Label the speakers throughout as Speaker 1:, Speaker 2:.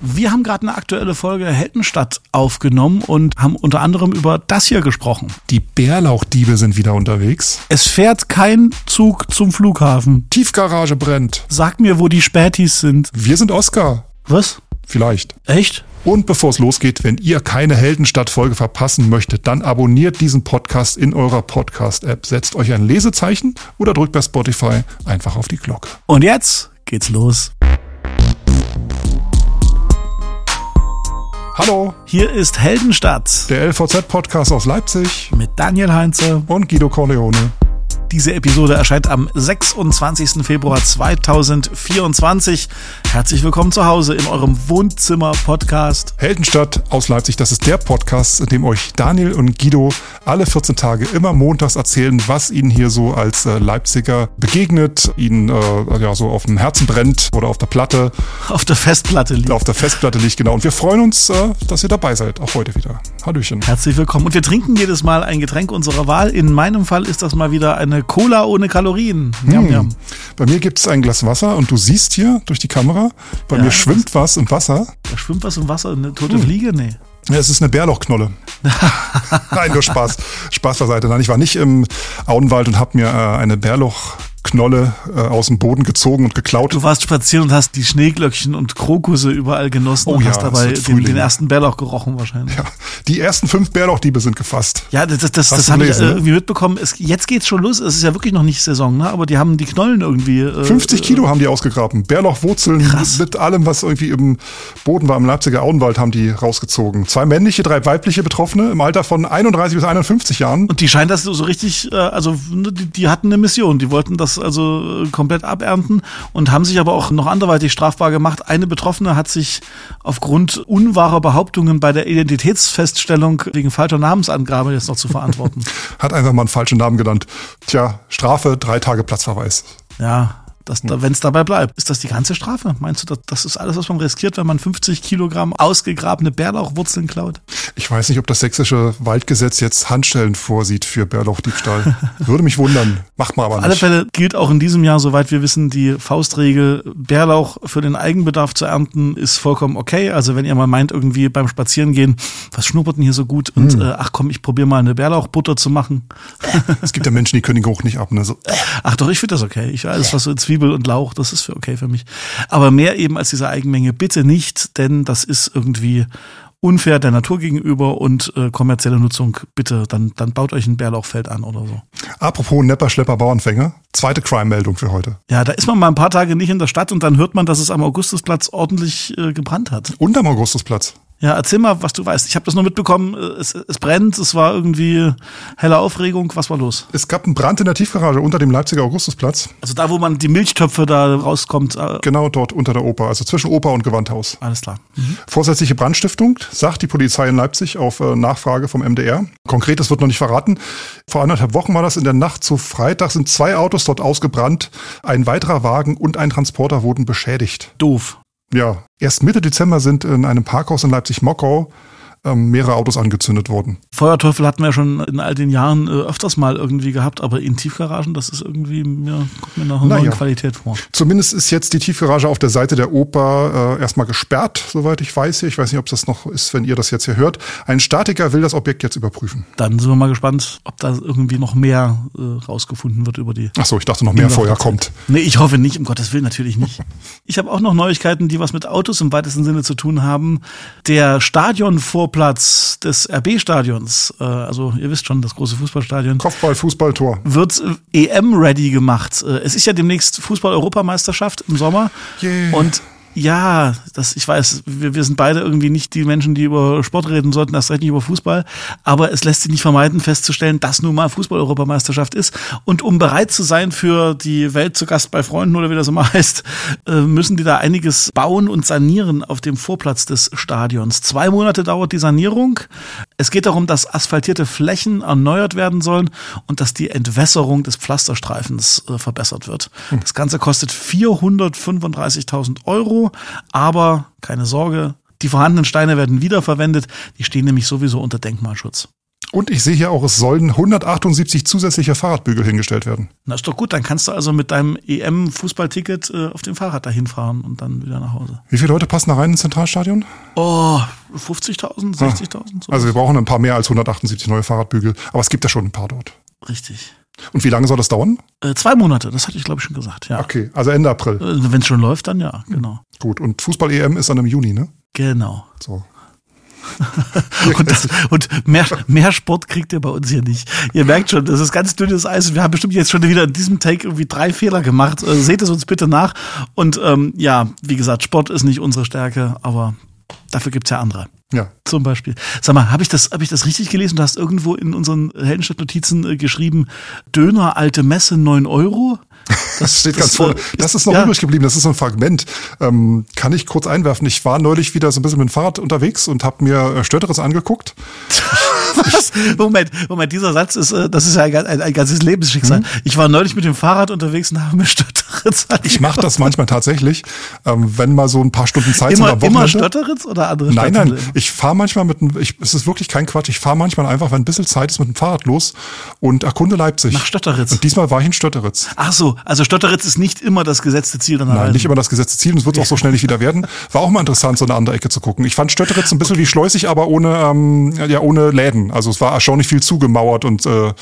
Speaker 1: Wir haben gerade eine aktuelle Folge Heldenstadt aufgenommen und haben unter anderem über das hier gesprochen.
Speaker 2: Die Bärlauchdiebe sind wieder unterwegs.
Speaker 1: Es fährt kein Zug zum Flughafen.
Speaker 2: Tiefgarage brennt.
Speaker 1: Sag mir, wo die Spätis sind.
Speaker 2: Wir sind Oscar.
Speaker 1: Was?
Speaker 2: Vielleicht.
Speaker 1: Echt?
Speaker 2: Und bevor es losgeht, wenn ihr keine Heldenstadt-Folge verpassen möchtet, dann abonniert diesen Podcast in eurer Podcast-App, setzt euch ein Lesezeichen oder drückt bei Spotify einfach auf die Glocke.
Speaker 1: Und jetzt geht's los.
Speaker 2: Hallo,
Speaker 1: Hier ist Heldenstadt
Speaker 2: der LVZ-Podcast aus Leipzig
Speaker 1: mit Daniel Heinze.
Speaker 2: und Guido Corleone.
Speaker 1: Diese Episode erscheint am 26. Februar 2024. Herzlich willkommen zu Hause in eurem Wohnzimmer-Podcast.
Speaker 2: Heldenstadt aus Leipzig, das ist der Podcast, in dem euch Daniel und Guido alle 14 Tage immer montags erzählen, was ihnen hier so als äh, Leipziger begegnet, ihnen äh, ja so auf dem Herzen brennt oder auf der Platte,
Speaker 1: Auf der Festplatte liegt.
Speaker 2: auf der Festplatte liegt, genau. Und wir freuen uns, äh, dass ihr dabei seid, auch heute wieder. Hallöchen.
Speaker 1: Herzlich willkommen. Und wir trinken jedes Mal ein Getränk unserer Wahl. In meinem Fall ist das mal wieder eine Cola ohne Kalorien. Yum,
Speaker 2: Hm.
Speaker 1: yum.
Speaker 2: Bei mir gibt es ein Glas Wasser und du siehst hier durch die Kamera, bei
Speaker 1: Ja,
Speaker 2: mir schwimmt was im Wasser.
Speaker 1: Da schwimmt was im Wasser, eine tote
Speaker 2: Hm.
Speaker 1: Fliege? Nee.
Speaker 2: Ja, es ist eine Bärlauchknolle. Nein, nur Spaß. Spaß beiseite. Nein, ich war nicht im Auenwald und habe mir äh, eine Bärlauchknolle äh, aus dem Boden gezogen und geklaut.
Speaker 1: Du warst spazieren und hast die Schneeglöckchen und Krokusse überall genossen
Speaker 2: Oh
Speaker 1: und
Speaker 2: ja,
Speaker 1: hast dabei den, den ersten Bärlauch gerochen wahrscheinlich.
Speaker 2: Ja, die ersten fünf Bärlauchdiebe sind gefasst.
Speaker 1: Ja, das, das, das, das habe ich äh,
Speaker 2: ne?
Speaker 1: irgendwie mitbekommen. Es, jetzt geht's schon los. Es ist ja wirklich noch nicht Saison, ne? aber die haben die Knollen irgendwie. Äh,
Speaker 2: 50 Kilo haben die ausgegraben. Bärlauchwurzeln
Speaker 1: Krass.
Speaker 2: mit allem, was irgendwie im Boden war, im Leipziger Auenwald, haben die rausgezogen. Zwei männliche, drei weibliche Betroffene im Alter von 31 bis 51 Jahren.
Speaker 1: Und die scheint das so richtig, äh, also ne, die, die hatten eine Mission. Die wollten das also äh, komplett abernten und haben sich aber auch noch anderweitig strafbar gemacht. Eine Betroffene hat sich aufgrund unwahrer Behauptungen bei der Identitätsfeststellung wegen falscher Namensangabe jetzt noch zu verantworten.
Speaker 2: Hat einfach mal einen falschen Namen genannt. Tja, Strafe, drei Tage Platzverweis.
Speaker 1: ja. Das, da, wenn es dabei bleibt, ist das die ganze Strafe? Meinst du, das, das ist alles, was man riskiert, wenn man 50 Kilogramm ausgegrabene Bärlauchwurzeln klaut?
Speaker 2: Ich weiß nicht, ob das sächsische Waldgesetz jetzt Handstellen vorsieht für Bärlauchdiebstahl. Würde mich wundern. Macht man aber
Speaker 1: Auf alle
Speaker 2: nicht.
Speaker 1: Fälle gilt auch in diesem Jahr, soweit wir wissen, die Faustregel, Bärlauch für den Eigenbedarf zu ernten, ist vollkommen okay. Also wenn ihr mal meint, irgendwie beim Spazierengehen, was schnuppert denn hier so gut? Und
Speaker 2: Hm.
Speaker 1: äh, ach komm, ich probiere mal eine Bärlauchbutter zu machen.
Speaker 2: Es gibt ja Menschen, die können den Geruch nicht ab. Ne? So,
Speaker 1: Ach doch, ich finde das okay. Ich alles, was so Zwiebel und Lauch, das ist für okay für mich. Aber mehr eben als diese Eigenmenge bitte nicht, denn das ist irgendwie unfair der Natur gegenüber und äh, kommerzielle Nutzung bitte, dann, dann baut euch ein Bärlauchfeld an oder so.
Speaker 2: apropos Nepper, Schlepper, Bauernfänger. Zweite Crime-Meldung für heute.
Speaker 1: Ja, da ist man mal ein paar Tage nicht in der Stadt und dann hört man, dass es am Augustusplatz ordentlich äh, gebrannt hat.
Speaker 2: Und am Augustusplatz.
Speaker 1: Ja, erzähl mal, was du weißt. Ich habe das nur mitbekommen, äh, es, es brennt, es war irgendwie helle Aufregung. Was war los?
Speaker 2: Es gab einen Brand in der Tiefgarage unter dem Leipziger Augustusplatz.
Speaker 1: Also da, wo man die Milchtöpfe da rauskommt, äh,
Speaker 2: Genau dort unter der Oper, also zwischen Oper und Gewandhaus.
Speaker 1: alles klar.
Speaker 2: Vorsätzliche Brandstiftung, sagt die Polizei in Leipzig auf äh, Nachfrage vom MDR. Konkretes wird noch nicht verraten. Vor anderthalb Wochen war das in der Nacht zu Freitag, sind zwei Autos dort ausgebrannt. Ein weiterer Wagen und ein Transporter wurden beschädigt.
Speaker 1: Doof.
Speaker 2: Ja, erst Mitte Dezember sind in einem Parkhaus in Leipzig-Mockau ähm, mehrere Autos angezündet worden.
Speaker 1: Feuerteufel hatten wir schon in all den Jahren äh, öfters mal irgendwie gehabt, aber in Tiefgaragen, das ist irgendwie, mir kommt mir nach einer
Speaker 2: Naja.
Speaker 1: neuen Qualität vor.
Speaker 2: Zumindest ist jetzt die Tiefgarage auf der Seite der Oper äh, erstmal gesperrt, soweit ich weiß. Ich weiß nicht, ob das noch ist, wenn ihr das jetzt hier hört. Ein Statiker will das Objekt jetzt überprüfen.
Speaker 1: Dann sind wir mal gespannt, ob da irgendwie noch mehr äh, rausgefunden wird über die
Speaker 2: Ach so, ich dachte noch mehr Feuer kommt.
Speaker 1: Nee, ich hoffe nicht, um Gottes Willen natürlich nicht. Ich habe auch noch Neuigkeiten, die was mit Autos im weitesten Sinne zu tun haben. Der Stadionvorplatz des RB-Stadions, äh, also ihr wisst schon, das große Fußballstadion,
Speaker 2: Kopfball, Fußball, Tor.
Speaker 1: wird äh, EM-ready gemacht. Äh, Es ist ja demnächst Fußball-Europameisterschaft im Sommer.
Speaker 2: Yeah.
Speaker 1: Und ja, das, ich weiß, wir, wir sind beide irgendwie nicht die Menschen, die über Sport reden sollten, erst recht nicht über Fußball. Aber es lässt sich nicht vermeiden, festzustellen, dass nun mal Fußball-Europameisterschaft ist. Und um bereit zu sein für die Welt zu Gast bei Freunden oder wie das immer heißt, äh, müssen die da einiges bauen und sanieren auf dem Vorplatz des Stadions. Zwei Monate dauert die Sanierung. Es geht darum, dass asphaltierte Flächen erneuert werden sollen und dass die Entwässerung des Pflasterstreifens äh, verbessert wird. Das Ganze kostet 435.000 Euro, aber keine Sorge, die vorhandenen Steine werden wiederverwendet. Die stehen nämlich sowieso unter Denkmalschutz.
Speaker 2: Und ich sehe hier auch, es sollen 178 zusätzliche Fahrradbügel hingestellt werden.
Speaker 1: Na ist doch gut, dann kannst du also mit deinem EM-Fußballticket äh, auf dem Fahrrad dahin fahren und dann wieder nach Hause.
Speaker 2: Wie viele Leute passen da rein ins Zentralstadion?
Speaker 1: Oh, 50.000, 60.000? So.
Speaker 2: Also wir brauchen ein paar mehr als 178 neue Fahrradbügel, aber es gibt ja schon ein paar dort.
Speaker 1: Richtig.
Speaker 2: Und wie lange soll das dauern?
Speaker 1: Äh, zwei Monate, das hatte ich glaube ich schon gesagt, ja.
Speaker 2: Okay, also Ende April.
Speaker 1: Äh, Wenn es schon läuft, dann ja, genau.
Speaker 2: Gut, und Fußball-EM ist dann im Juni, ne?
Speaker 1: Genau.
Speaker 2: So.
Speaker 1: Und, das, und mehr, mehr Sport kriegt ihr bei uns hier nicht. Ihr merkt schon, das ist ganz dünnes Eis. Wir haben bestimmt jetzt schon wieder in diesem Take irgendwie drei Fehler gemacht. Äh, seht es uns bitte nach. Und ähm, ja, wie gesagt, Sport ist nicht unsere Stärke, aber dafür gibt's ja andere.
Speaker 2: Ja.
Speaker 1: Zum Beispiel. Sag mal, habe ich das, habe ich das richtig gelesen? Du hast irgendwo in unseren Heldenstadt-Notizen äh, geschrieben, Döner alte Messe 9 Euro.
Speaker 2: Das steht ganz vorne. Das ist noch
Speaker 1: ja.
Speaker 2: übrig geblieben. Das ist so ein Fragment. Ähm, kann ich kurz einwerfen? Ich war neulich wieder so ein bisschen mit dem Fahrrad unterwegs und habe mir äh, Stötteres angeguckt.
Speaker 1: Was? Moment, Moment, dieser Satz ist, äh, das ist ja ein, ein, ein ganzes Lebensschicksal.
Speaker 2: Mhm.
Speaker 1: Ich war neulich mit dem Fahrrad unterwegs und habe mir Stötteritz
Speaker 2: Ich mache das manchmal tatsächlich, ähm, wenn mal so ein paar Stunden Zeit
Speaker 1: Immer,
Speaker 2: sind am Wochenende.
Speaker 1: immer Stötteritz oder andere
Speaker 2: Nein, nein, ich fahre manchmal mit dem, ich, es ist wirklich kein Quatsch, ich fahre manchmal einfach, wenn ein bisschen Zeit ist, mit dem Fahrrad los und erkunde Leipzig.
Speaker 1: Nach Stötteritz.
Speaker 2: Und diesmal war ich in Stötteritz.
Speaker 1: Ach so, also Stötteritz ist nicht immer das gesetzte Ziel deiner
Speaker 2: Nein,
Speaker 1: Reise.
Speaker 2: nicht immer das gesetzte Ziel und es wird auch so schnell nicht wieder werden. War auch mal interessant, so eine andere Ecke zu gucken. Ich fand Stötteritz ein bisschen wie Schleusig, aber ohne, ähm, ja, ohne Läden. Also es war erstaunlich viel zugemauert und äh,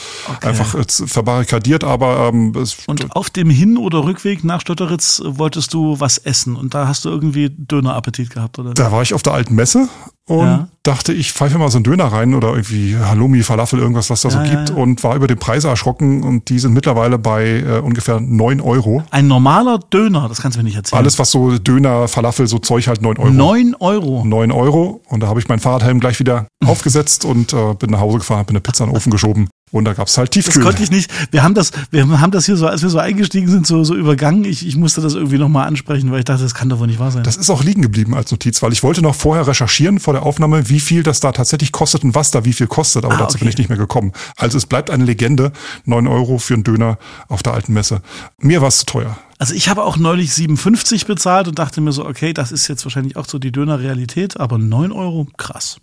Speaker 2: einfach äh, verbarrikadiert, aber ähm, es,
Speaker 1: Und auf dem Hin- oder Rückweg nach Stötteritz äh, wolltest du was essen und da hast du irgendwie Dönerappetit gehabt, oder?
Speaker 2: da war ich auf der alten Messe und
Speaker 1: Ja.
Speaker 2: dachte, ich pfeife mal so einen Döner rein oder irgendwie Halloumi, Falafel, irgendwas, was da so
Speaker 1: Ja, ja,
Speaker 2: gibt
Speaker 1: ja.
Speaker 2: und war über den Preise erschrocken und die sind mittlerweile bei äh, ungefähr neun Euro.
Speaker 1: Ein normaler Döner, das kannst du mir nicht erzählen.
Speaker 2: Alles, was so Döner, Falafel, so Zeug halt neun Euro.
Speaker 1: Neun Euro.
Speaker 2: 9 Euro und da habe ich meinen Fahrradhelm gleich wieder aufgesetzt und äh, bin nach Hause gefahren, habe eine Pizza in den Ofen geschoben und da gab's halt
Speaker 1: Das
Speaker 2: Tiefkühl.
Speaker 1: konnte ich nicht. Wir haben das, wir haben das hier so, als wir so eingestiegen sind, so, so übergangen. Ich, ich musste das irgendwie nochmal ansprechen, weil ich dachte, das kann doch wohl nicht wahr sein.
Speaker 2: Das ist auch liegen geblieben als Notiz, weil ich wollte noch vorher recherchieren vor der Aufnahme, wie viel das da tatsächlich kostet und was da wie viel kostet, aber
Speaker 1: Ah,
Speaker 2: dazu bin
Speaker 1: okay.
Speaker 2: ich nicht mehr gekommen. Also es bleibt eine Legende, 9 Euro für einen Döner auf der alten Messe. Mir war es zu teuer.
Speaker 1: Also ich habe auch neulich 57 bezahlt und dachte mir so, okay, das ist jetzt wahrscheinlich auch so die Döner-Realität, aber 9 Euro, krass.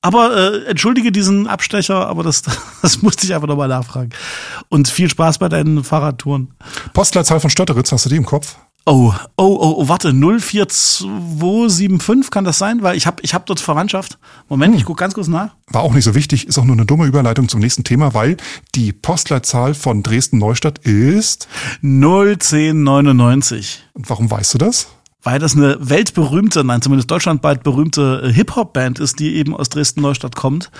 Speaker 1: Aber äh, entschuldige diesen Abstecher, aber das, das musste ich einfach nochmal nachfragen. Und viel Spaß bei deinen Fahrradtouren.
Speaker 2: Postleitzahl von Stötteritz, hast du die im Kopf?
Speaker 1: Oh, oh, oh, oh, warte, 04275 kann das sein? Weil ich habe ich hab dort Verwandtschaft. Moment, ich guck ganz kurz nach.
Speaker 2: War auch nicht so wichtig, ist auch nur eine dumme Überleitung zum nächsten Thema, weil die Postleitzahl von Dresden-Neustadt ist,
Speaker 1: 01099.
Speaker 2: und warum weißt du das?
Speaker 1: Weil das eine weltberühmte, nein, zumindest deutschlandweit berühmte äh, Hip-Hop-Band ist, die eben aus Dresden-Neustadt kommt.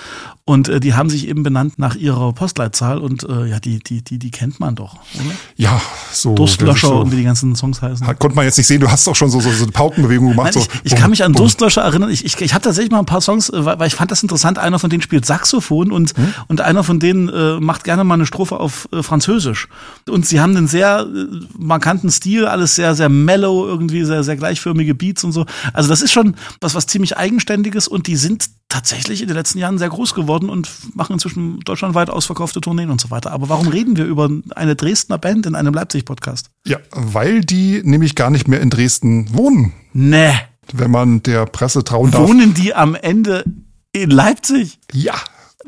Speaker 1: Und äh, die haben sich eben benannt nach ihrer Postleitzahl und äh, ja, die, die, die, die kennt man doch, oder?
Speaker 2: Ja, so.
Speaker 1: Durstlöscher
Speaker 2: so,
Speaker 1: und wie die ganzen Songs heißen.
Speaker 2: Konnte man jetzt nicht sehen, du hast auch schon so, so, so eine Paukenbewegung gemacht.
Speaker 1: Nein,
Speaker 2: so,
Speaker 1: ich, ich kann mich an Durstlöscher erinnern. Ich, ich, ich habe tatsächlich mal ein paar Songs, äh, weil weil ich fand das interessant. Einer von denen spielt Saxophon und,
Speaker 2: Hm?
Speaker 1: und einer von denen äh, macht gerne mal eine Strophe auf äh, Französisch. Und sie haben einen sehr äh, markanten Stil, alles sehr, sehr mellow, irgendwie sehr, sehr gleichförmige Beats und so. Also das ist schon was, was ziemlich Eigenständiges und die sind tatsächlich in den letzten Jahren sehr groß geworden und machen inzwischen deutschlandweit ausverkaufte Tourneen und so weiter. Aber warum reden wir über eine Dresdner Band in einem Leipzig-Podcast?
Speaker 2: Ja, weil die nämlich gar nicht mehr in Dresden wohnen,
Speaker 1: Nee.
Speaker 2: wenn man der Presse trauen darf.
Speaker 1: Wohnen die am Ende in Leipzig?
Speaker 2: Ja.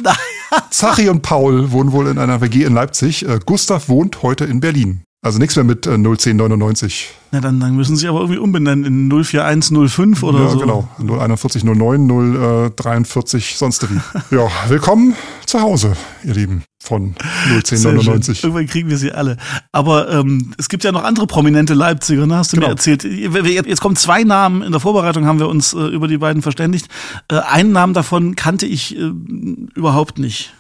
Speaker 1: Naja.
Speaker 2: Zachi und Paul wohnen wohl in einer WG in Leipzig. Äh, Gustav wohnt heute in Berlin. Also nichts mehr mit äh, 01099.
Speaker 1: Na, dann, dann müssen sie aber irgendwie umbenennen in 04105 oder
Speaker 2: ja,
Speaker 1: so.
Speaker 2: genau. 04109, 043, sonst wie. ja, willkommen zu Hause, ihr Lieben, von
Speaker 1: Sehr schön.
Speaker 2: 01099.
Speaker 1: Irgendwann kriegen wir sie alle. Aber ähm, es gibt ja noch andere prominente Leipziger, ne? hast du
Speaker 2: Genau.
Speaker 1: mir erzählt. Jetzt kommen zwei Namen. In der Vorbereitung haben wir uns äh, über die beiden verständigt. Äh, einen Namen davon kannte ich äh, überhaupt nicht.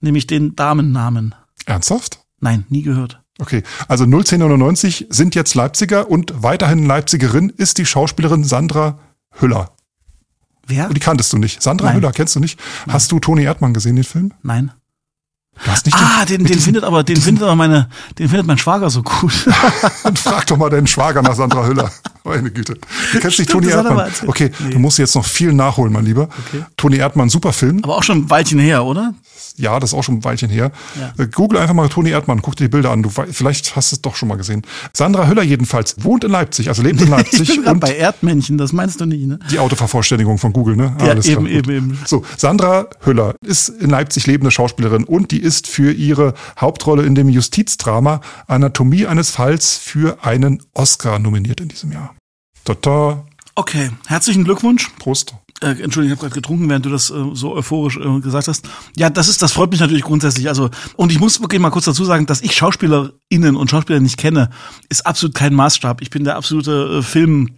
Speaker 1: Nämlich den Damennamen.
Speaker 2: Ernsthaft?
Speaker 1: Nein, nie gehört.
Speaker 2: Okay, also 01099 sind jetzt Leipziger und weiterhin Leipzigerin ist die Schauspielerin Sandra Hüller.
Speaker 1: Wer?
Speaker 2: Und die kanntest du nicht. Sandra
Speaker 1: Nein.
Speaker 2: Hüller kennst du nicht? Hast du Toni Erdmann gesehen, den Film?
Speaker 1: Nein.
Speaker 2: Du hast nicht
Speaker 1: Ah, den, den
Speaker 2: diesem-
Speaker 1: findet aber, den findet aber meine, den findet mein Schwager so gut.
Speaker 2: Dann frag doch mal deinen Schwager nach Sandra Hüller. Meine Güte. Du kennst nicht Toni
Speaker 1: er
Speaker 2: Erdmann. Okay,
Speaker 1: Nee.
Speaker 2: du musst jetzt noch viel nachholen, mein Lieber.
Speaker 1: Okay.
Speaker 2: Toni Erdmann, super Film.
Speaker 1: aber auch schon ein Weilchen her, oder?
Speaker 2: Ja, das ist auch schon ein Weilchen her.
Speaker 1: Ja.
Speaker 2: Äh, Google einfach mal Toni Erdmann, guck dir die Bilder an. Du, vielleicht hast du es doch schon mal gesehen. Sandra Hüller jedenfalls wohnt in Leipzig, also lebt in
Speaker 1: Ich
Speaker 2: Leipzig
Speaker 1: bin gerade
Speaker 2: und
Speaker 1: bei Erdmännchen, das meinst du nicht, ne?
Speaker 2: die Autovervollständigung von Google, ne?
Speaker 1: Ja,
Speaker 2: Alles
Speaker 1: eben,
Speaker 2: klar,
Speaker 1: eben, eben.
Speaker 2: So, Sandra Hüller ist in Leipzig lebende Schauspielerin und die ist für ihre Hauptrolle in dem Justizdrama Anatomie eines Falls für einen Oscar nominiert in diesem Jahr. Tata,
Speaker 1: Okay, herzlichen Glückwunsch.
Speaker 2: Prost.
Speaker 1: Äh, Entschuldigung, ich habe gerade getrunken, während du das äh, so euphorisch äh, gesagt hast. Ja, das ist, das freut mich natürlich grundsätzlich. Also, und ich muss wirklich mal kurz dazu sagen, dass ich SchauspielerInnen und Schauspieler nicht kenne, ist absolut kein Maßstab. Ich bin der absolute äh, Film.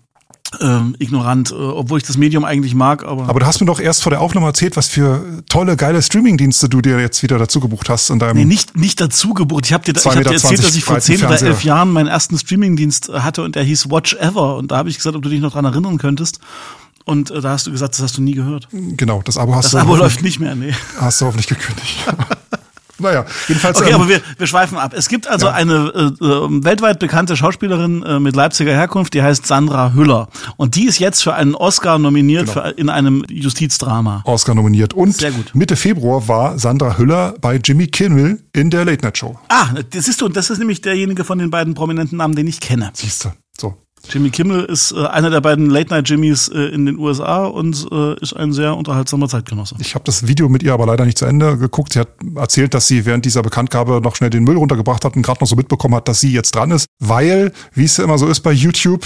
Speaker 1: Ähm, ignorant, äh, obwohl ich das Medium eigentlich mag, aber,
Speaker 2: Aber du hast mir doch erst vor der Aufnahme erzählt, was für tolle, geile Streamingdienste du dir jetzt wieder dazu gebucht hast in deinem.
Speaker 1: nee, nicht, nicht dazu gebucht. Ich habe dir, ich hab dir erzählt, dass ich vor zehn oder elf Jahren meinen ersten Streamingdienst äh, hatte und der hieß Watch Ever. Und da habe ich gesagt, ob du dich noch dran erinnern könntest. Und äh, da hast du gesagt, das hast du nie gehört.
Speaker 2: Genau, das Abo hast
Speaker 1: Das
Speaker 2: du
Speaker 1: Abo
Speaker 2: hoffentlich-
Speaker 1: läuft nicht mehr, nee.
Speaker 2: Hast du hoffentlich gekündigt. naja, jedenfalls.
Speaker 1: Okay,
Speaker 2: ähm,
Speaker 1: aber wir, wir schweifen ab. Es gibt also
Speaker 2: Ja.
Speaker 1: eine äh, äh, weltweit bekannte Schauspielerin äh, mit Leipziger Herkunft, die heißt Sandra Hüller. Und die ist jetzt für einen Oscar nominiert
Speaker 2: Genau.
Speaker 1: für, in einem Justizdrama.
Speaker 2: Oscar nominiert. Und
Speaker 1: Sehr gut.
Speaker 2: Mitte Februar war Sandra Hüller bei Jimmy Kimmel in der Late Night Show.
Speaker 1: Ah, das ist du, das ist nämlich derjenige von den beiden prominenten Namen, den ich kenne.
Speaker 2: Siehst du.
Speaker 1: Jimmy Kimmel ist äh, einer der beiden Late Night Jimmys äh, in den USA und äh, ist ein sehr unterhaltsamer Zeitgenosse.
Speaker 2: Ich habe das Video mit ihr aber leider nicht zu Ende geguckt. Sie hat erzählt, dass sie während dieser Bekanntgabe noch schnell den Müll runtergebracht hat und gerade noch so mitbekommen hat, dass sie jetzt dran ist. Weil, wie es ja immer so ist bei YouTube,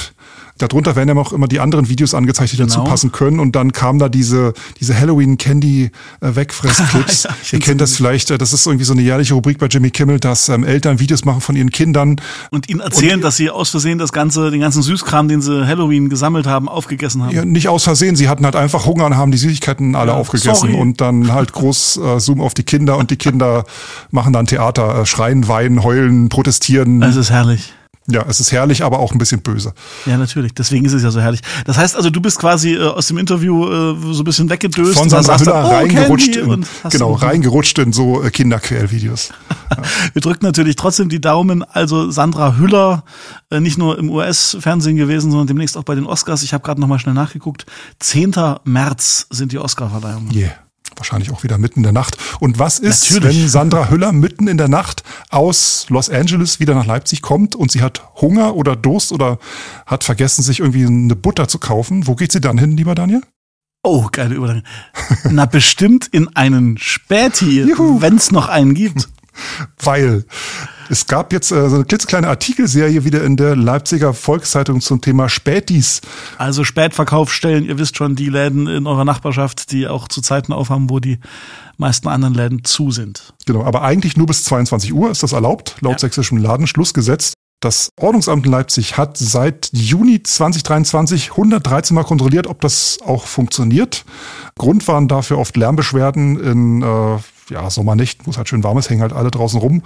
Speaker 2: darunter werden ja auch immer die anderen Videos angezeigt, die dazu
Speaker 1: Genau.
Speaker 2: passen können. Und dann kam da diese, diese Halloween-Candy-Wegfress-Clips.
Speaker 1: Ja, ich
Speaker 2: Ihr kennt das vielleicht, äh, das ist irgendwie so eine jährliche Rubrik bei Jimmy Kimmel, dass ähm, Eltern Videos machen von ihren Kindern.
Speaker 1: Und ihnen erzählen, dass sie aus Versehen das ganze, den ganzen Süßkram, den sie Halloween gesammelt haben, aufgegessen haben.
Speaker 2: Ja, nicht aus Versehen, sie hatten halt einfach Hunger und haben die Süßigkeiten alle
Speaker 1: Ja,
Speaker 2: aufgegessen
Speaker 1: sorry.
Speaker 2: und dann halt groß äh, Zoom auf die Kinder und die Kinder machen dann Theater, äh, schreien, weinen, heulen, protestieren.
Speaker 1: Es ist herrlich.
Speaker 2: Ja, es ist herrlich, aber auch ein bisschen böse.
Speaker 1: Ja, natürlich. Deswegen ist es ja so herrlich. Das heißt also, du bist quasi äh, aus dem Interview äh, so ein bisschen weggedöst.
Speaker 2: Von
Speaker 1: und dann
Speaker 2: Sandra Hüller
Speaker 1: oh,
Speaker 2: reingerutscht, in, genau, reingerutscht in so äh, Kinderquälvideos.
Speaker 1: Wir drücken natürlich trotzdem die Daumen. Also Sandra Hüller, äh, nicht nur im US-Fernsehen gewesen, sondern demnächst auch bei den Oscars. Ich habe gerade noch mal schnell nachgeguckt. 10. März sind die Oscar-Verleihungen.
Speaker 2: Yeah. Wahrscheinlich auch wieder mitten in der Nacht. Und was ist,
Speaker 1: Natürlich.
Speaker 2: wenn Sandra Hüller mitten in der Nacht aus Los Angeles wieder nach Leipzig kommt und sie hat Hunger oder Durst oder hat vergessen, sich irgendwie eine Butter zu kaufen? Wo geht sie dann hin, lieber Daniel?
Speaker 1: Oh, geile Überleitung. Na, bestimmt in einen Späti, wenn es noch einen gibt.
Speaker 2: Weil es gab jetzt äh, so eine klitzekleine Artikelserie wieder in der Leipziger Volkszeitung zum Thema Spätis.
Speaker 1: Also Spätverkaufsstellen, ihr wisst schon, die Läden in eurer Nachbarschaft, die auch zu Zeiten aufhaben, wo die meisten anderen Läden zu sind.
Speaker 2: Genau, aber eigentlich nur bis 22 Uhr ist das erlaubt, laut
Speaker 1: Ja.
Speaker 2: sächsischem Ladenschlussgesetz. Das Ordnungsamt in Leipzig hat seit Juni 2023 113 Mal kontrolliert, ob das auch funktioniert. Grund waren dafür oft Lärmbeschwerden in äh, ja, Sommernächten, wo es halt schön warm ist, hängen halt alle draußen rum.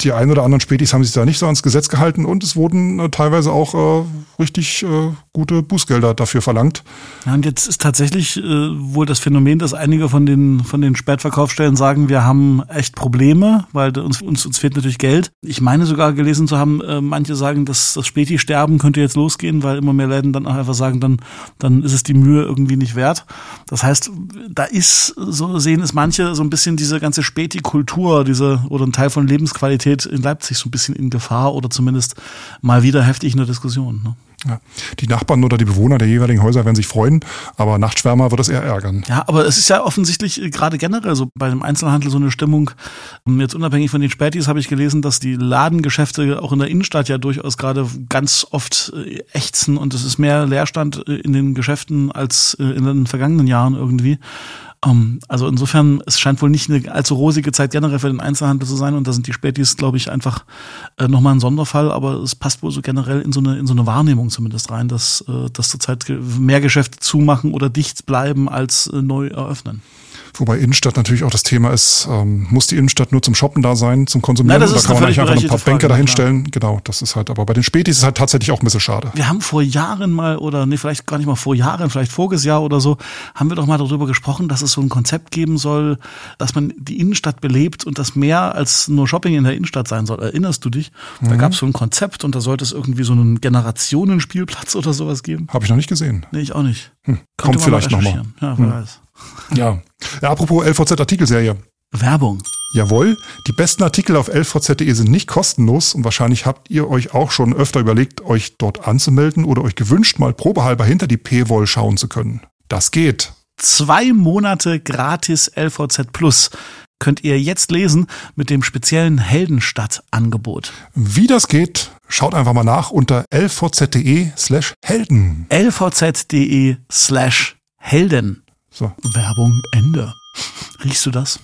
Speaker 2: Die ein oder anderen Spätis haben sich da nicht so ans Gesetz gehalten und es wurden äh, teilweise auch äh, richtig äh, gute Bußgelder dafür verlangt.
Speaker 1: Ja, und jetzt ist tatsächlich äh, wohl das Phänomen, dass einige von den von den Spätverkaufsstellen sagen, wir haben echt Probleme, weil uns uns, uns fehlt natürlich Geld. Ich meine sogar gelesen zu haben, äh, manche sagen, dass das Späti-Sterben könnte jetzt losgehen, weil immer mehr Läden dann auch einfach sagen, dann dann ist es die Mühe irgendwie nicht wert. Das heißt, da ist so sehen es manche so ein bisschen diese ganze Späti-Kultur, diese oder ein Teil von Lebensqualität in Leipzig so ein bisschen in Gefahr oder zumindest mal wieder heftig in der Diskussion. Ne?
Speaker 2: Ja. Die Nachbarn oder die Bewohner der jeweiligen Häuser werden sich freuen, aber Nachtschwärmer wird es eher ärgern.
Speaker 1: Ja, aber es ist ja offensichtlich äh, gerade generell so bei dem Einzelhandel so eine Stimmung. Ähm, Jetzt unabhängig von den Spätis habe ich gelesen, dass die Ladengeschäfte auch in der Innenstadt ja durchaus gerade ganz oft äh, ächzen und es ist mehr Leerstand äh, in den Geschäften als in den vergangenen Jahren irgendwie. Ähm, Also insofern, es scheint wohl nicht eine allzu rosige Zeit generell für den Einzelhandel zu sein und da sind die Spätis, glaube ich, einfach äh, nochmal ein Sonderfall, aber es passt wohl so generell in so eine, in so eine Wahrnehmung zumindest rein, dass, äh, dass zurzeit mehr Geschäfte zumachen oder dicht bleiben als äh, neu eröffnen.
Speaker 2: Wobei Innenstadt natürlich auch das Thema ist, ähm, muss die Innenstadt nur zum Shoppen da sein, zum Konsumieren?
Speaker 1: Nein, ist
Speaker 2: kann man einfach ein paar
Speaker 1: berechtigte
Speaker 2: Bänke
Speaker 1: Frage,
Speaker 2: dahinstellen? Genau, das ist halt, aber bei den Spätis ist es halt tatsächlich auch ein bisschen schade.
Speaker 1: Wir haben vor Jahren mal, oder nee, vielleicht gar nicht mal vor Jahren, vielleicht voriges Jahr oder so, haben wir doch mal darüber gesprochen, dass es so ein Konzept geben soll, dass man die Innenstadt belebt und das mehr als nur Shopping in der Innenstadt sein soll. Erinnerst du dich?
Speaker 2: Mhm.
Speaker 1: Da gab es so ein Konzept und da sollte es irgendwie so einen Generationenspielplatz oder sowas geben.
Speaker 2: Habe ich noch nicht gesehen.
Speaker 1: Nee, ich auch nicht.
Speaker 2: Hm, kommt vielleicht nochmal.
Speaker 1: Ja, wer weiß.
Speaker 2: Ja. ja, apropos LVZ-Artikelserie.
Speaker 1: Werbung.
Speaker 2: Jawohl, die besten Artikel auf lvz.de sind nicht kostenlos und wahrscheinlich habt ihr euch auch schon öfter überlegt, euch dort anzumelden oder euch gewünscht, mal probehalber hinter die P-Wall schauen zu können. Das geht.
Speaker 1: Zwei Monate gratis LVZ Plus könnt ihr jetzt lesen mit dem speziellen Heldenstadt-Angebot.
Speaker 2: Wie das geht, schaut einfach mal nach unter lvz.de slash Helden.
Speaker 1: lvz.de slash Helden.
Speaker 2: So.
Speaker 1: Werbung Ende. Riechst du das?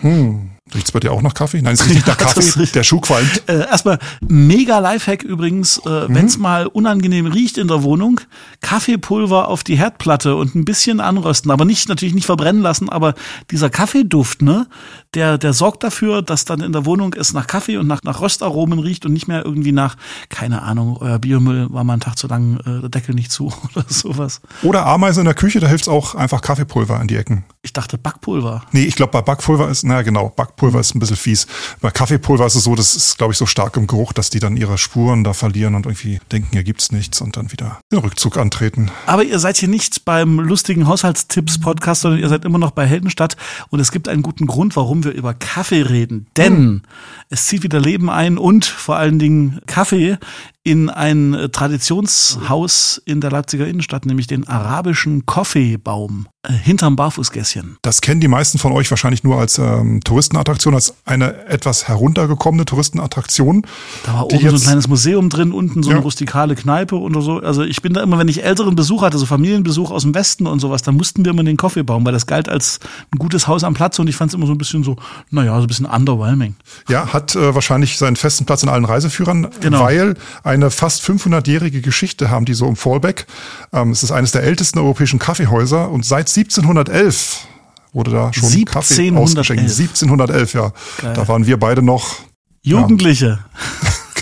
Speaker 2: Hm. Riecht's bei dir auch nach Kaffee? Nein, es riecht nicht nach Kaffee. Der Schuh qualmt.
Speaker 1: Äh, erstmal mega Lifehack übrigens, äh,
Speaker 2: Mhm.
Speaker 1: wenn's mal unangenehm riecht in der Wohnung, Kaffeepulver auf die Herdplatte und ein bisschen anrösten, aber nicht natürlich nicht verbrennen lassen, aber dieser Kaffeeduft, ne, der der sorgt dafür, dass dann in der Wohnung es nach Kaffee und nach nach Röstaromen riecht und nicht mehr irgendwie nach keine Ahnung, euer Biomüll war mal einen Tag zu lang, äh, der Deckel nicht zu oder sowas.
Speaker 2: Oder Ameisen in der Küche, da hilft's auch einfach Kaffeepulver an die Ecken.
Speaker 1: Ich dachte Backpulver.
Speaker 2: Nee, ich glaube, bei Backpulver ist, na genau, Backpulver ist ein bisschen fies. Bei Kaffeepulver ist es so, das ist, glaube ich, so stark im Geruch, dass die dann ihre Spuren da verlieren und irgendwie denken, hier gibt's nichts und dann wieder den Rückzug antreten.
Speaker 1: Aber ihr seid hier nicht beim lustigen Haushaltstipps-Podcast, sondern ihr seid immer noch bei Heldenstadt. Und es gibt einen guten Grund, warum wir über Kaffee reden. Denn es zieht wieder Leben ein und vor allen Dingen Kaffee in ein äh, Traditionshaus in der Leipziger Innenstadt, nämlich den arabischen Kaffeebaum äh, hinterm Barfußgässchen.
Speaker 2: Das kennen die meisten von euch wahrscheinlich nur als ähm, Touristenattraktion, als eine etwas heruntergekommene Touristenattraktion.
Speaker 1: Da war oben so ein kleines Museum drin, unten so eine
Speaker 2: Ja.
Speaker 1: rustikale Kneipe oder so. Also ich bin da immer, wenn ich älteren Besuch hatte, so Familienbesuch aus dem Westen und sowas, dann mussten wir immer in den Kaffeebaum, weil das galt als ein gutes Haus am Platz und ich fand es immer so ein bisschen so, naja, so ein bisschen underwhelming.
Speaker 2: Ja, hat äh, wahrscheinlich seinen festen Platz in allen Reiseführern,
Speaker 1: Genau.
Speaker 2: weil eine fast 500-jährige Geschichte haben die so im Fallback. Ähm, es ist eines der ältesten europäischen Kaffeehäuser und seit 1711 wurde da schon Kaffee
Speaker 1: 1711.
Speaker 2: ausgeschenkt. 1711, ja.
Speaker 1: Geil.
Speaker 2: Da waren wir beide noch
Speaker 1: Jugendliche.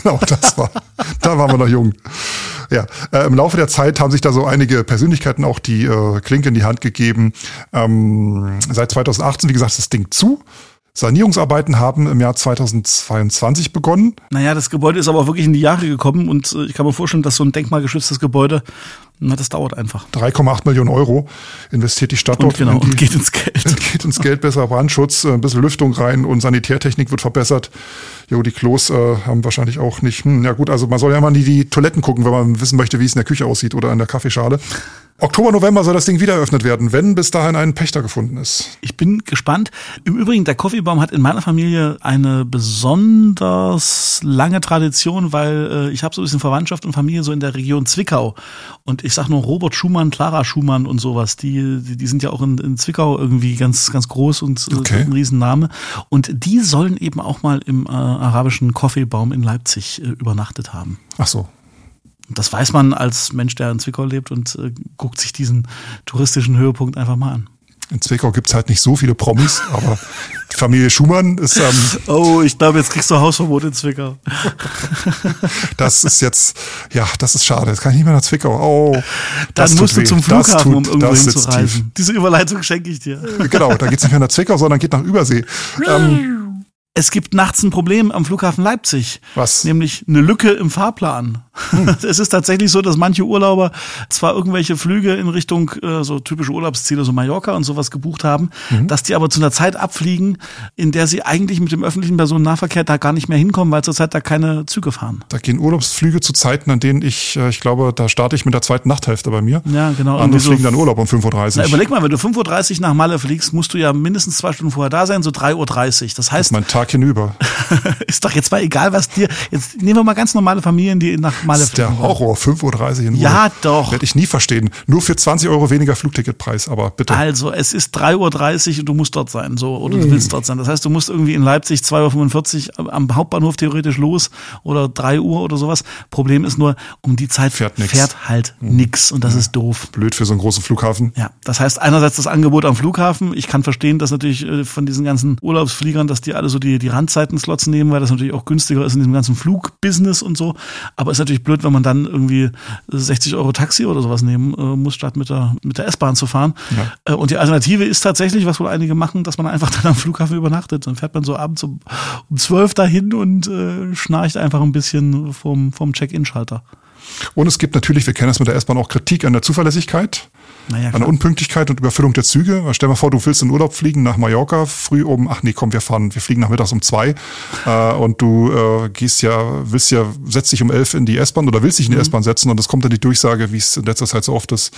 Speaker 2: Genau, das war, da waren wir noch jung. Ja, äh, im Laufe der Zeit haben sich da so einige Persönlichkeiten auch die äh, Klinke in die Hand gegeben. Ähm, seit 2018, wie gesagt, das Ding zu. Sanierungsarbeiten haben im Jahr 2022 begonnen.
Speaker 1: Naja, das Gebäude ist aber auch wirklich in die Jahre gekommen und äh, ich kann mir vorstellen, dass so ein denkmalgeschütztes Gebäude, na, das dauert einfach.
Speaker 2: 3,8 Millionen Euro investiert die Stadt
Speaker 1: Und
Speaker 2: dort
Speaker 1: genau,
Speaker 2: die,
Speaker 1: und geht ins Geld.
Speaker 2: geht ins Geld, besser Brandschutz, äh, ein bisschen Lüftung rein und Sanitärtechnik wird verbessert. Jo, die Klos äh, haben wahrscheinlich auch nicht. Hm, ja gut, also man soll ja mal in die, die Toiletten gucken, wenn man wissen möchte, wie es in der Küche aussieht oder in der Kaffeeschale. Oktober, November soll das Ding wieder eröffnet werden, wenn bis dahin ein Pächter gefunden ist.
Speaker 1: Ich bin gespannt. Im Übrigen, der Coffeebaum hat in meiner Familie eine besonders lange Tradition, weil äh, ich habe so ein bisschen Verwandtschaft und Familie so in der Region Zwickau. Und ich sag nur Robert Schumann, Clara Schumann und sowas. Die, die, die sind ja auch in, in Zwickau irgendwie ganz, ganz groß und äh,
Speaker 2: Okay.
Speaker 1: ein Riesenname. Und die sollen eben auch mal im äh, arabischen Coffeebaum in Leipzig äh, übernachtet haben.
Speaker 2: Ach so.
Speaker 1: Und das weiß man als Mensch, der in Zwickau lebt und äh, guckt sich diesen touristischen Höhepunkt einfach mal an.
Speaker 2: In Zwickau gibt's halt nicht so viele Promis, aber die Familie Schumann ist, ähm,
Speaker 1: Oh, ich glaube, jetzt kriegst du Hausverbot in Zwickau.
Speaker 2: das ist jetzt, ja, das ist schade. Jetzt kann ich nicht mehr nach Zwickau. Oh, das
Speaker 1: Dann musst du
Speaker 2: weh.
Speaker 1: zum Flughafen,
Speaker 2: tut-
Speaker 1: um irgendwo hinzureisen. Diese Überleitung schenke ich dir.
Speaker 2: Genau, da geht's nicht mehr nach Zwickau, sondern geht nach Übersee. Ähm,
Speaker 1: Es gibt nachts ein Problem am Flughafen Leipzig.
Speaker 2: Was?
Speaker 1: Nämlich eine Lücke im Fahrplan. Es ist tatsächlich so, dass manche Urlauber zwar irgendwelche Flüge in Richtung äh, so typische Urlaubsziele, so Mallorca und sowas gebucht haben, dass die aber zu einer Zeit abfliegen, in der sie eigentlich mit dem öffentlichen Personennahverkehr da gar nicht mehr hinkommen, weil zurzeit da keine Züge fahren.
Speaker 2: Da gehen Urlaubsflüge zu Zeiten, an denen ich, äh, ich glaube, da starte ich mit der zweiten Nachthälfte bei mir.
Speaker 1: Ja, genau.
Speaker 2: Andere
Speaker 1: so-
Speaker 2: fliegen dann Urlaub um 5.30
Speaker 1: Na,
Speaker 2: Uhr.
Speaker 1: überleg mal, wenn du 5.30 Uhr nach Malle fliegst, musst du ja mindestens zwei Stunden vorher da sein, so 3.30 Uhr. Das heißt,
Speaker 2: mein Tag hinüber.
Speaker 1: ist doch jetzt mal egal, was dir. Jetzt nehmen wir mal ganz normale Familien, die nach Malle
Speaker 2: Das ist der. Horror, 5.30 Uhr in
Speaker 1: Ja, doch.
Speaker 2: Werde ich nie verstehen. Nur für 20 Euro weniger Flugticketpreis, aber bitte.
Speaker 1: Also, es ist 3.30 Uhr und du musst dort sein, so, oder
Speaker 2: Hm.
Speaker 1: du willst dort sein. Das heißt, du musst irgendwie in Leipzig 2.45 Uhr am Hauptbahnhof theoretisch los oder 3 Uhr oder sowas. Problem ist nur, um die Zeit
Speaker 2: Fährt nix.
Speaker 1: fährt halt nix und das ist doof.
Speaker 2: Blöd für so einen großen Flughafen.
Speaker 1: Ja, das heißt einerseits das Angebot am Flughafen. Ich kann verstehen, dass natürlich äh, von diesen ganzen Urlaubsfliegern, dass die alle so die, die Randzeiten-Slots nehmen, weil das natürlich auch günstiger ist in diesem ganzen Flugbusiness und so. Aber ist natürlich blöd, wenn man dann irgendwie 60 Euro Taxi oder sowas nehmen äh, muss, statt mit der, mit der S-Bahn zu fahren. Äh, und die Alternative ist tatsächlich, was wohl einige machen, dass man einfach dann am Flughafen übernachtet. Dann fährt man so abends um, um 12 dahin und äh, schnarcht einfach ein bisschen vom, vom Check-In-Schalter.
Speaker 2: Und es gibt natürlich, wir kennen das mit der S-Bahn auch Kritik an der Zuverlässigkeit. Naja, an der Unpünktlichkeit und Überfüllung der Züge. Stell dir mal vor, du willst in Urlaub fliegen nach Mallorca früh um, ach nee, komm, wir fahren, wir fliegen nachmittags um zwei äh, und du äh, gehst ja, willst ja, setzt dich um elf in die S-Bahn oder willst dich in die mhm. S-Bahn setzen und es kommt dann die Durchsage, wie es in letzter Zeit so oft ist.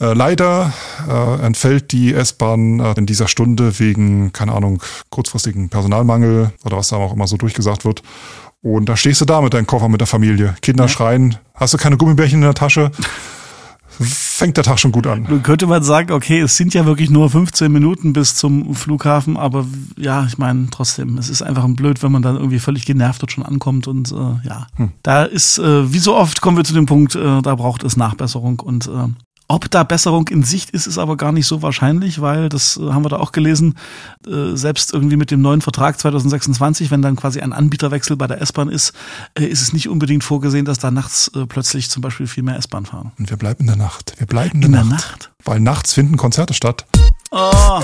Speaker 2: Äh, leider äh, entfällt die S-Bahn äh, in dieser Stunde wegen, keine Ahnung, kurzfristigen Personalmangel oder was da auch immer so durchgesagt wird. Und da stehst du da mit deinem Koffer mit der Familie. Kinder ja. schreien, hast du keine Gummibärchen in der Tasche? fängt der Tag schon gut an.
Speaker 1: Nun könnte man sagen, okay, es sind ja wirklich nur 15 Minuten bis zum Flughafen, aber ja, ich meine trotzdem, es ist einfach ein blöd, wenn man dann irgendwie völlig genervt dort schon ankommt und äh, ja, hm. da ist, äh, wie so oft kommen wir zu dem Punkt, äh, da braucht es Nachbesserung und äh, ob da Besserung in Sicht ist, ist aber gar nicht so wahrscheinlich, weil das äh, haben wir da auch gelesen, äh, selbst irgendwie mit dem neuen Vertrag 2026, wenn dann quasi ein Anbieterwechsel bei der S-Bahn ist, äh, ist es nicht unbedingt vorgesehen, dass da nachts plötzlich zum Beispiel viel mehr S-Bahn fahren.
Speaker 2: Und wir bleiben in der Nacht. Wir bleiben in, in der, Nacht. Nacht. Weil nachts finden Konzerte statt. Oh.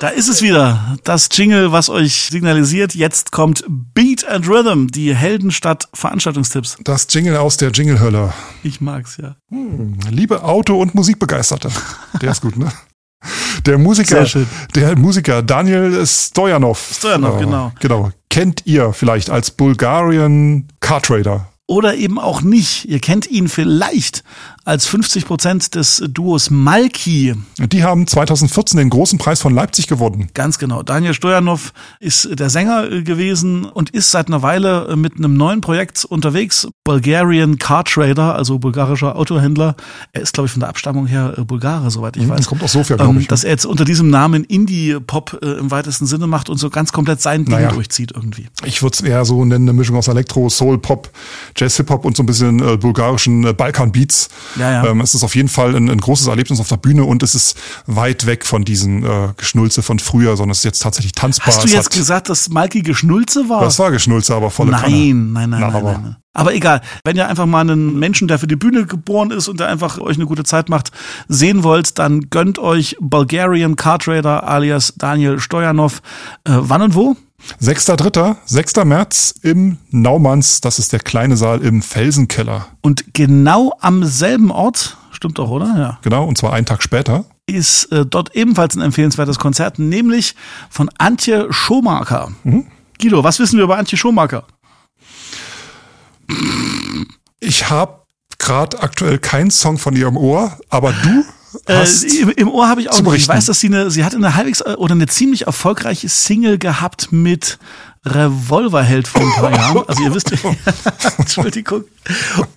Speaker 1: Da ist es wieder, das Jingle, was euch signalisiert. Jetzt kommt Beat and Rhythm, die Heldenstadt Veranstaltungstipps.
Speaker 2: Das Jingle aus der Jinglehölle.
Speaker 1: Ich mag's, ja.
Speaker 2: Hm, liebe Auto- und Musikbegeisterte. Der ist gut, ne? Der Musiker, der Musiker Daniel Stojanov.
Speaker 1: Stojanov, äh, genau.
Speaker 2: Genau. Kennt ihr vielleicht als Bulgarian Car Trader?
Speaker 1: Oder eben auch nicht. Ihr kennt ihn vielleicht als 50 Prozent des Duos Malki.
Speaker 2: Die haben 2014 den großen Preis von Leipzig gewonnen.
Speaker 1: Ganz genau. Daniel Stojanov ist der Sänger äh, gewesen und ist seit einer Weile äh, mit einem neuen Projekt unterwegs. Bulgarian Car Trader, also bulgarischer Autohändler. Er ist, glaube ich, von der Abstammung her äh, Bulgare, soweit ich mhm, weiß.
Speaker 2: Kommt aus Sofia, glaube ähm, ich.
Speaker 1: Dass er jetzt unter diesem Namen Indie-Pop im weitesten Sinne macht und so ganz komplett sein Ding naja. durchzieht irgendwie.
Speaker 2: Ich würde es eher so nennen, eine Mischung aus Elektro, Soul, Pop, Jazz-Hip-Hop und so ein bisschen äh, bulgarischen äh, Balkan-Beats.
Speaker 1: Ja, ja.
Speaker 2: Ähm, es ist auf jeden Fall ein, ein, großes Erlebnis auf der Bühne und es ist weit weg von diesen äh, Geschnulze von früher, sondern es ist jetzt tatsächlich tanzbar.
Speaker 1: Hast du jetzt gesagt, dass Malki Geschnulze war?
Speaker 2: Das war Geschnulze, aber volle
Speaker 1: nein,
Speaker 2: Kanne.
Speaker 1: Nein, nein, nein, aber. nein. Aber egal, wenn ihr einfach mal einen Menschen, der für die Bühne geboren ist und der einfach euch eine gute Zeit macht, sehen wollt, dann gönnt euch Bulgarian Car Trader alias Daniel Stojanov. Äh, wann und wo?
Speaker 2: 6.3., 6. März im Naumanns, das ist der kleine Saal im Felsenkeller.
Speaker 1: Und genau am selben Ort, stimmt doch, oder?
Speaker 2: Ja. Genau, und zwar einen Tag später.
Speaker 1: Ist äh, dort ebenfalls ein empfehlenswertes Konzert, nämlich von Antje Schomaker. Mhm. Guido, was wissen wir über Antje Schomaker?
Speaker 2: Ich habe gerade aktuell keinen Song von ihrem Ohr, aber du?
Speaker 1: Äh, im, im, Ohr habe ich auch noch. Ich weiß, dass sie eine, sie hat eine halbwegs äh, oder eine ziemlich erfolgreiche Single gehabt mit Revolverheld vor ein paar Jahren. Also ihr wisst, Entschuldigung,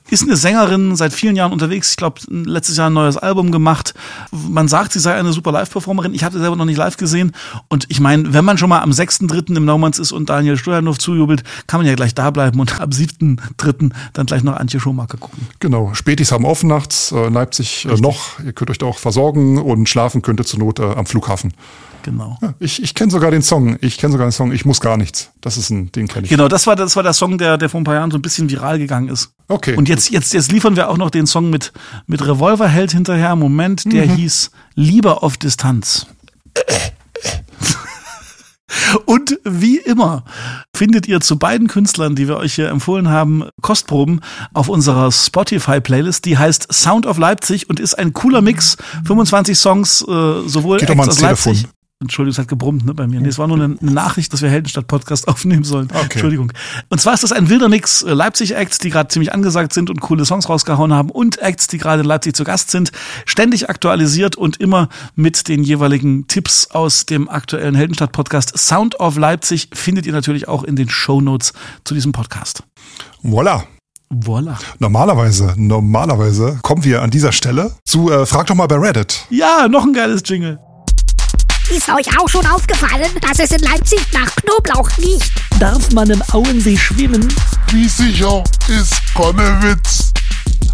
Speaker 1: ist eine Sängerin seit vielen Jahren unterwegs. Ich glaube, letztes Jahr ein neues Album gemacht. Man sagt, sie sei eine super Live-Performerin. Ich hatte selber noch nicht live gesehen. Und ich meine, wenn man schon mal am 6.3. im Naumanns ist und Daniel Steuernhoff zujubelt, kann man ja gleich da bleiben und am 7.3. dann gleich noch Antje Schumacher gucken.
Speaker 2: Genau. Spätis haben offen nachts, äh, Leipzig äh, noch. Ihr könnt euch da auch versorgen und schlafen könnt ihr zur Not äh, am Flughafen.
Speaker 1: Genau.
Speaker 2: Ja, ich ich kenne sogar den Song. Ich kenne sogar den Song. Ich muss gar nichts. Das ist ein, den kenne ich.
Speaker 1: Genau, das war, das war der Song, der, der vor ein paar Jahren so ein bisschen viral gegangen ist.
Speaker 2: Okay.
Speaker 1: Und jetzt, jetzt, jetzt liefern wir auch noch den Song mit, mit Revolverheld hinterher. Moment, der mhm. hieß Lieber auf Distanz. Und wie immer findet ihr zu beiden Künstlern, die wir euch hier empfohlen haben, Kostproben auf unserer Spotify-Playlist. Die heißt Sound of Leipzig und ist ein cooler Mix. 25 Songs, äh, sowohl
Speaker 2: Geht Acts aus Leipzig.
Speaker 1: Entschuldigung, es hat gebrummt ne, bei mir. Nee, es war nur eine, Nachricht, dass wir Heldenstadt-Podcast aufnehmen sollen. Okay. Entschuldigung. Und zwar ist das ein wilder Mix äh, Leipzig-Acts, die gerade ziemlich angesagt sind und coole Songs rausgehauen haben und Acts, die gerade in Leipzig zu Gast sind. Ständig aktualisiert und immer mit den jeweiligen Tipps aus dem aktuellen Heldenstadt-Podcast. Sound of Leipzig findet ihr natürlich auch in den Show Notes zu diesem Podcast.
Speaker 2: Voila.
Speaker 1: Voila.
Speaker 2: Normalerweise, normalerweise kommen wir an dieser Stelle zu äh, Frag doch mal bei Reddit.
Speaker 1: Ja, noch ein geiles Jingle.
Speaker 3: Ist euch auch schon aufgefallen, dass es in Leipzig nach Knoblauch riecht?
Speaker 1: Darf man im Auensee schwimmen?
Speaker 4: Wie sicher ist Konnewitz?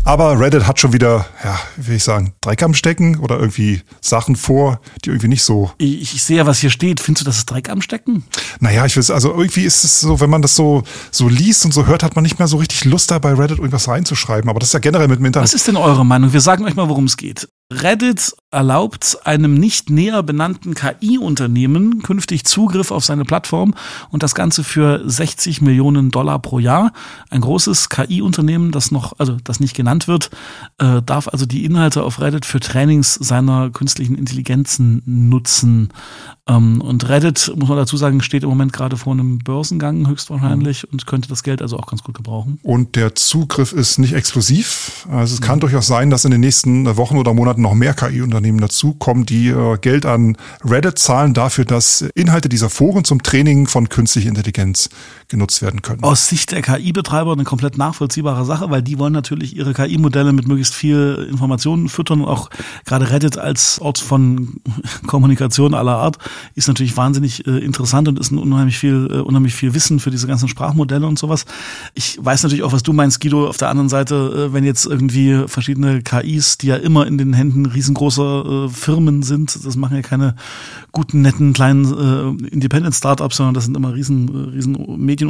Speaker 2: Aber Reddit hat schon wieder, ja, wie will ich sagen, Dreck am Stecken oder irgendwie Sachen vor, die irgendwie nicht so.
Speaker 1: Ich, ich sehe ja, was hier steht. Findest du, das ist Dreck am Stecken?
Speaker 2: Naja, ich will also irgendwie ist es so, wenn man das so, so liest und so hört, hat man nicht mehr so richtig Lust da bei Reddit irgendwas reinzuschreiben. Aber das ist ja generell mit dem Internet.
Speaker 1: Was ist denn eure Meinung? Wir sagen euch mal, worum es geht. Reddit erlaubt einem nicht näher benannten KI-Unternehmen künftig Zugriff auf seine Plattform und das Ganze für 60 Millionen Dollar pro Jahr. Ein großes KI-Unternehmen, das noch, also das nicht genannt wird, äh, darf also die Inhalte auf Reddit für Trainings seiner künstlichen Intelligenzen nutzen. Ähm, und Reddit, muss man dazu sagen, steht im Moment gerade vor einem Börsengang höchstwahrscheinlich mhm. und könnte das Geld also auch ganz gut gebrauchen.
Speaker 2: Und der Zugriff ist nicht exklusiv. Also es mhm. kann durchaus sein, dass in den nächsten Wochen oder Monaten noch mehr KI-Unternehmen Unternehmen dazukommen, die äh, Geld an Reddit zahlen dafür, dass Inhalte dieser Foren zum Training von künstlicher Intelligenz genutzt werden können.
Speaker 1: Aus Sicht der KI-Betreiber eine komplett nachvollziehbare Sache, weil die wollen natürlich ihre KI-Modelle mit möglichst viel Informationen füttern und auch gerade Reddit als Ort von Kommunikation aller Art ist natürlich wahnsinnig äh, interessant und ist ein unheimlich viel, äh, unheimlich viel Wissen für diese ganzen Sprachmodelle und sowas. Ich weiß natürlich auch, was du meinst, Guido, auf der anderen Seite, wenn jetzt irgendwie verschiedene KIs, die ja immer in den Händen riesengroßer äh, Firmen sind, das machen ja keine guten, netten, kleinen äh, Independent-Startups, sondern das sind immer riesen, äh, riesen Medien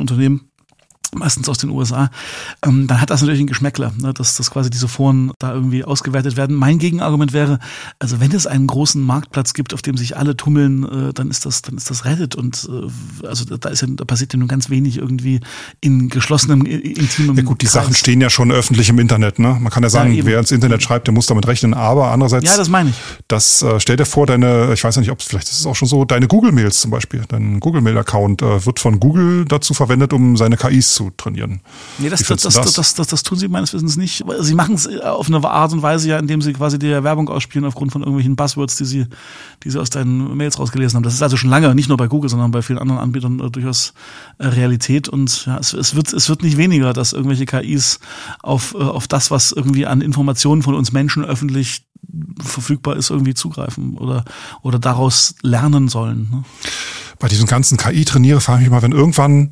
Speaker 1: Meistens aus den USA, ähm, dann hat das natürlich ein Geschmäckler, ne, dass, dass quasi diese Foren da irgendwie ausgewertet werden. Mein Gegenargument wäre, also wenn es einen großen Marktplatz gibt, auf dem sich alle tummeln, äh, dann ist das, dann ist das Reddit und äh, also da ist ja, da passiert ja nur ganz wenig irgendwie in geschlossenem, intimem.
Speaker 2: Ja gut, die Kreis. Sachen stehen ja schon öffentlich im Internet, ne? Man kann ja sagen, ja, wer ins Internet schreibt, der muss damit rechnen, aber andererseits.
Speaker 1: Ja, das meine ich.
Speaker 2: Das äh, stell dir vor, deine, ich weiß ja nicht, ob es vielleicht ist es auch schon so, deine Google-Mails zum Beispiel, dein Google-Mail-Account äh, wird von Google dazu verwendet, um seine KIs zu zu trainieren.
Speaker 1: Nee, das, das, das, das, tun sie meines Wissens nicht. Sie machen es äh, auf eine Art und Weise ja, indem sie quasi die Werbung ausspielen aufgrund von irgendwelchen Buzzwords, die sie, die sie aus deinen Mails rausgelesen haben. Das ist also schon lange, nicht nur bei Google, sondern bei vielen anderen Anbietern äh, durchaus äh, Realität. Und ja, es, es, wird, es wird nicht weniger, dass irgendwelche KIs auf, auf das, was irgendwie an Informationen von uns Menschen öffentlich verfügbar ist, irgendwie zugreifen oder, oder daraus lernen sollen. Ne?
Speaker 2: Bei diesen ganzen KI-Trainiere frage ich mich mal, wenn irgendwann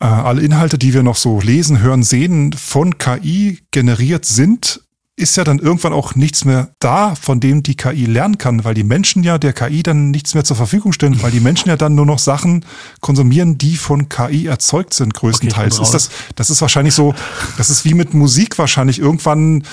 Speaker 2: äh, alle Inhalte, die wir noch so lesen, hören, sehen, von KI generiert sind, ist ja dann irgendwann auch nichts mehr da, von dem die KI lernen kann, weil die Menschen ja der KI dann nichts mehr zur Verfügung stellen, weil die Menschen ja dann nur noch Sachen konsumieren, die von KI erzeugt sind, größtenteils. Okay, ist das, das ist wahrscheinlich so, das ist wie mit Musik wahrscheinlich irgendwann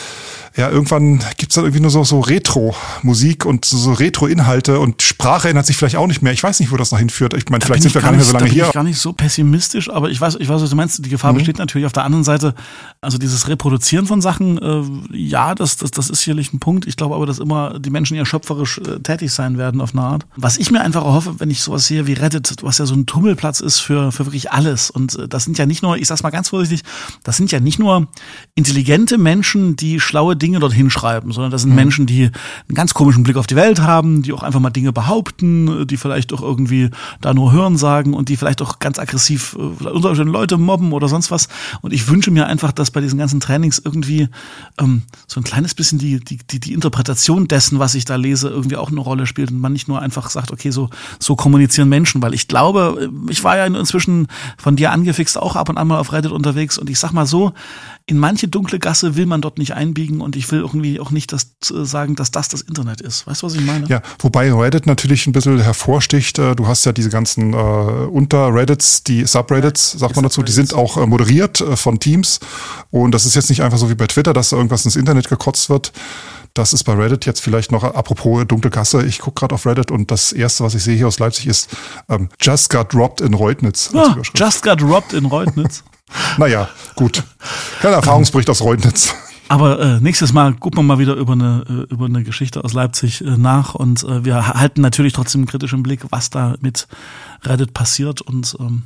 Speaker 2: ja, irgendwann gibt's dann irgendwie nur so, so Retro-Musik und so, so Retro-Inhalte und Sprache ändert sich vielleicht auch nicht mehr. Ich weiß nicht, wo das noch hinführt. Ich meine, vielleicht sind wir gar nicht mehr so lange da bin hier.
Speaker 1: Ich gar nicht so pessimistisch, aber ich weiß, ich weiß, was du meinst. Die Gefahr mhm. besteht natürlich auf der anderen Seite. Also dieses Reproduzieren von Sachen, äh, ja, das, das, das ist sicherlich ein Punkt. Ich glaube aber, dass immer die Menschen ja schöpferisch äh, tätig sein werden auf eine Art. Was ich mir einfach erhoffe, wenn ich sowas sehe wie Reddit, was ja so ein Tummelplatz ist für, für wirklich alles. Und äh, das sind ja nicht nur, ich sag's mal ganz vorsichtig, das sind ja nicht nur intelligente Menschen, die schlaue Dinge Dinge dorthin schreiben, sondern das sind mhm. Menschen, die einen ganz komischen Blick auf die Welt haben, die auch einfach mal Dinge behaupten, die vielleicht auch irgendwie da nur Hören sagen und die vielleicht auch ganz aggressiv äh, unter Leute mobben oder sonst was. Und ich wünsche mir einfach, dass bei diesen ganzen Trainings irgendwie ähm, so ein kleines bisschen die, die, die, die Interpretation dessen, was ich da lese, irgendwie auch eine Rolle spielt und man nicht nur einfach sagt, okay, so, so kommunizieren Menschen, weil ich glaube, ich war ja inzwischen von dir angefixt auch ab und an mal auf Reddit unterwegs und ich sag mal so, in manche dunkle Gasse will man dort nicht einbiegen und ich will irgendwie auch nicht das äh, sagen, dass das das Internet ist. Weißt du, was ich meine?
Speaker 2: Ja, wobei Reddit natürlich ein bisschen hervorsticht. Äh, du hast ja diese ganzen äh, Unter-Reddits, die Subreddits, sagt man dazu, die sind auch äh, moderiert äh, von Teams und das ist jetzt nicht einfach so wie bei Twitter, dass da irgendwas ins Internet gekotzt wird. Das ist bei Reddit jetzt vielleicht noch, apropos dunkle Gasse, ich gucke gerade auf Reddit und das erste, was ich sehe hier aus Leipzig ist ähm, Just got robbed in Reutnitz.
Speaker 1: Ah, just got robbed in Reutnitz.
Speaker 2: naja, gut. Kein Erfahrungsbericht aus Reutnitz.
Speaker 1: Aber äh, nächstes Mal gucken wir mal wieder über eine, äh, über eine Geschichte aus Leipzig äh, nach und äh, wir halten natürlich trotzdem kritisch im Blick, was da mit Reddit passiert und ähm,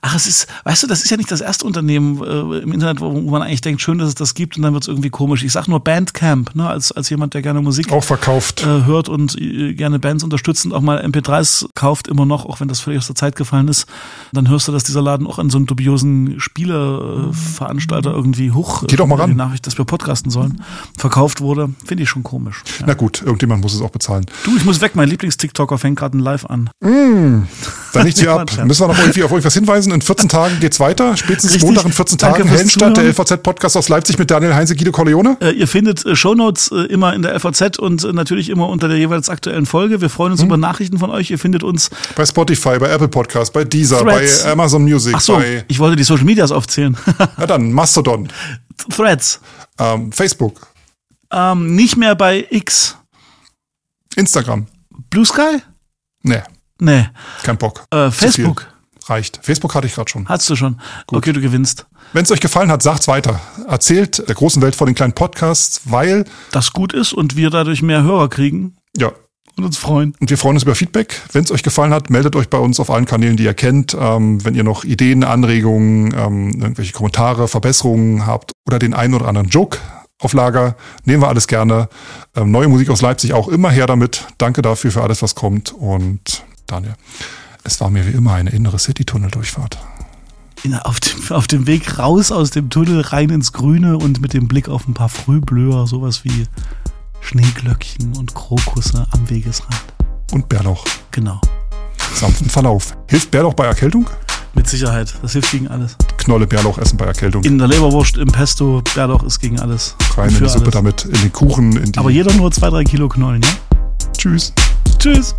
Speaker 1: ach, es ist, weißt du, das ist ja nicht das erste Unternehmen äh, im Internet, wo, man eigentlich denkt, schön, dass es das gibt und dann wird es irgendwie komisch. Ich sag nur Bandcamp, ne, als, als jemand, der gerne Musik
Speaker 2: auch verkauft
Speaker 1: äh, hört und äh, gerne Bands unterstützt und auch mal MP3s kauft, immer noch, auch wenn das völlig aus der Zeit gefallen ist, dann hörst du, dass dieser Laden auch an so einen dubiosen Spieleveranstalter irgendwie hoch
Speaker 2: Geh doch mal ran.
Speaker 1: die Nachricht, dass wir podcasten sollen, verkauft wurde, finde ich schon komisch.
Speaker 2: Ja. Na gut, irgendjemand muss es auch bezahlen.
Speaker 1: Du, ich muss weg, mein Lieblings-TikToker fängt gerade ein Live an.
Speaker 2: Mm. Dann nicht hier ab. Müssen wir noch irgendwie auf irgendwas hinweisen? In 14 Tagen geht's weiter. Spätestens Richtig. Montag in 14 Tagen. Heldenstadt, der LVZ-Podcast aus Leipzig mit Daniel Heinze, Guido Corleone.
Speaker 1: Äh, ihr findet äh, Shownotes äh, immer in der LVZ und äh, natürlich immer unter der jeweils aktuellen Folge. Wir freuen uns hm. über Nachrichten von euch. Ihr findet uns
Speaker 2: bei Spotify, bei Apple Podcast, bei Deezer, Threads. bei Amazon Music.
Speaker 1: Ach so, bei ich wollte die Social Medias aufzählen.
Speaker 2: ja dann, Mastodon.
Speaker 1: Threads.
Speaker 2: Ähm, Facebook.
Speaker 1: Ähm, nicht mehr bei X.
Speaker 2: Instagram.
Speaker 1: Blue Sky?
Speaker 2: Nee,
Speaker 1: Nee.
Speaker 2: kein Bock.
Speaker 1: Äh. Facebook.
Speaker 2: Reicht. Facebook hatte ich gerade schon.
Speaker 1: Hattest du schon. Okay, du gewinnst.
Speaker 2: Wenn es euch gefallen hat, sagt's weiter. Erzählt der großen Welt von den kleinen Podcasts, weil,
Speaker 1: Das gut ist und wir dadurch mehr Hörer kriegen
Speaker 2: ja,
Speaker 1: und uns freuen.
Speaker 2: Und wir freuen uns über Feedback. Wenn es euch gefallen hat, meldet euch bei uns auf allen Kanälen, die ihr kennt. Ähm, wenn ihr noch Ideen, Anregungen, ähm, irgendwelche Kommentare, Verbesserungen habt oder den einen oder anderen Joke auf Lager, nehmen wir alles gerne. Ähm, neue Musik aus Leipzig auch immer her damit. Danke dafür für alles, was kommt. Und Daniel, es war mir wie immer eine innere City-Tunnel-Durchfahrt.
Speaker 1: Auf, dem, auf dem Weg raus aus dem Tunnel rein ins Grüne und mit dem Blick auf ein paar Frühblöher, sowas wie Schneeglöckchen und Krokusse am Wegesrand.
Speaker 2: Und Bärlauch.
Speaker 1: Genau.
Speaker 2: Sanften Verlauf. Hilft Bärlauch bei Erkältung?
Speaker 1: Mit Sicherheit. Das hilft gegen alles.
Speaker 2: Knolle Bärlauch essen bei Erkältung.
Speaker 1: In der Leberwurst, im Pesto, Bärlauch ist gegen alles.
Speaker 2: Rein in die Suppe
Speaker 1: alles.
Speaker 2: damit, in den Kuchen, in die.
Speaker 1: Aber jeder nur zwei, drei Kilo Knollen, ja?
Speaker 2: Tschüss.
Speaker 1: Tschüss.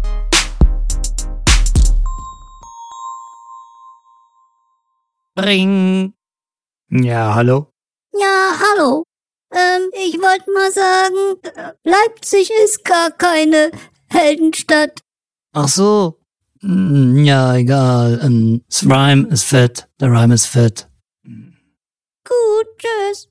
Speaker 5: Ring. Ja, hallo?
Speaker 6: Ja, hallo. Ähm, ich wollte mal sagen, Leipzig ist gar keine Heldenstadt.
Speaker 5: Ach so. Hm, Ja, egal. Ähm, Das Rhyme ist fett. Der Rhyme ist fett.
Speaker 6: Gut, tschüss.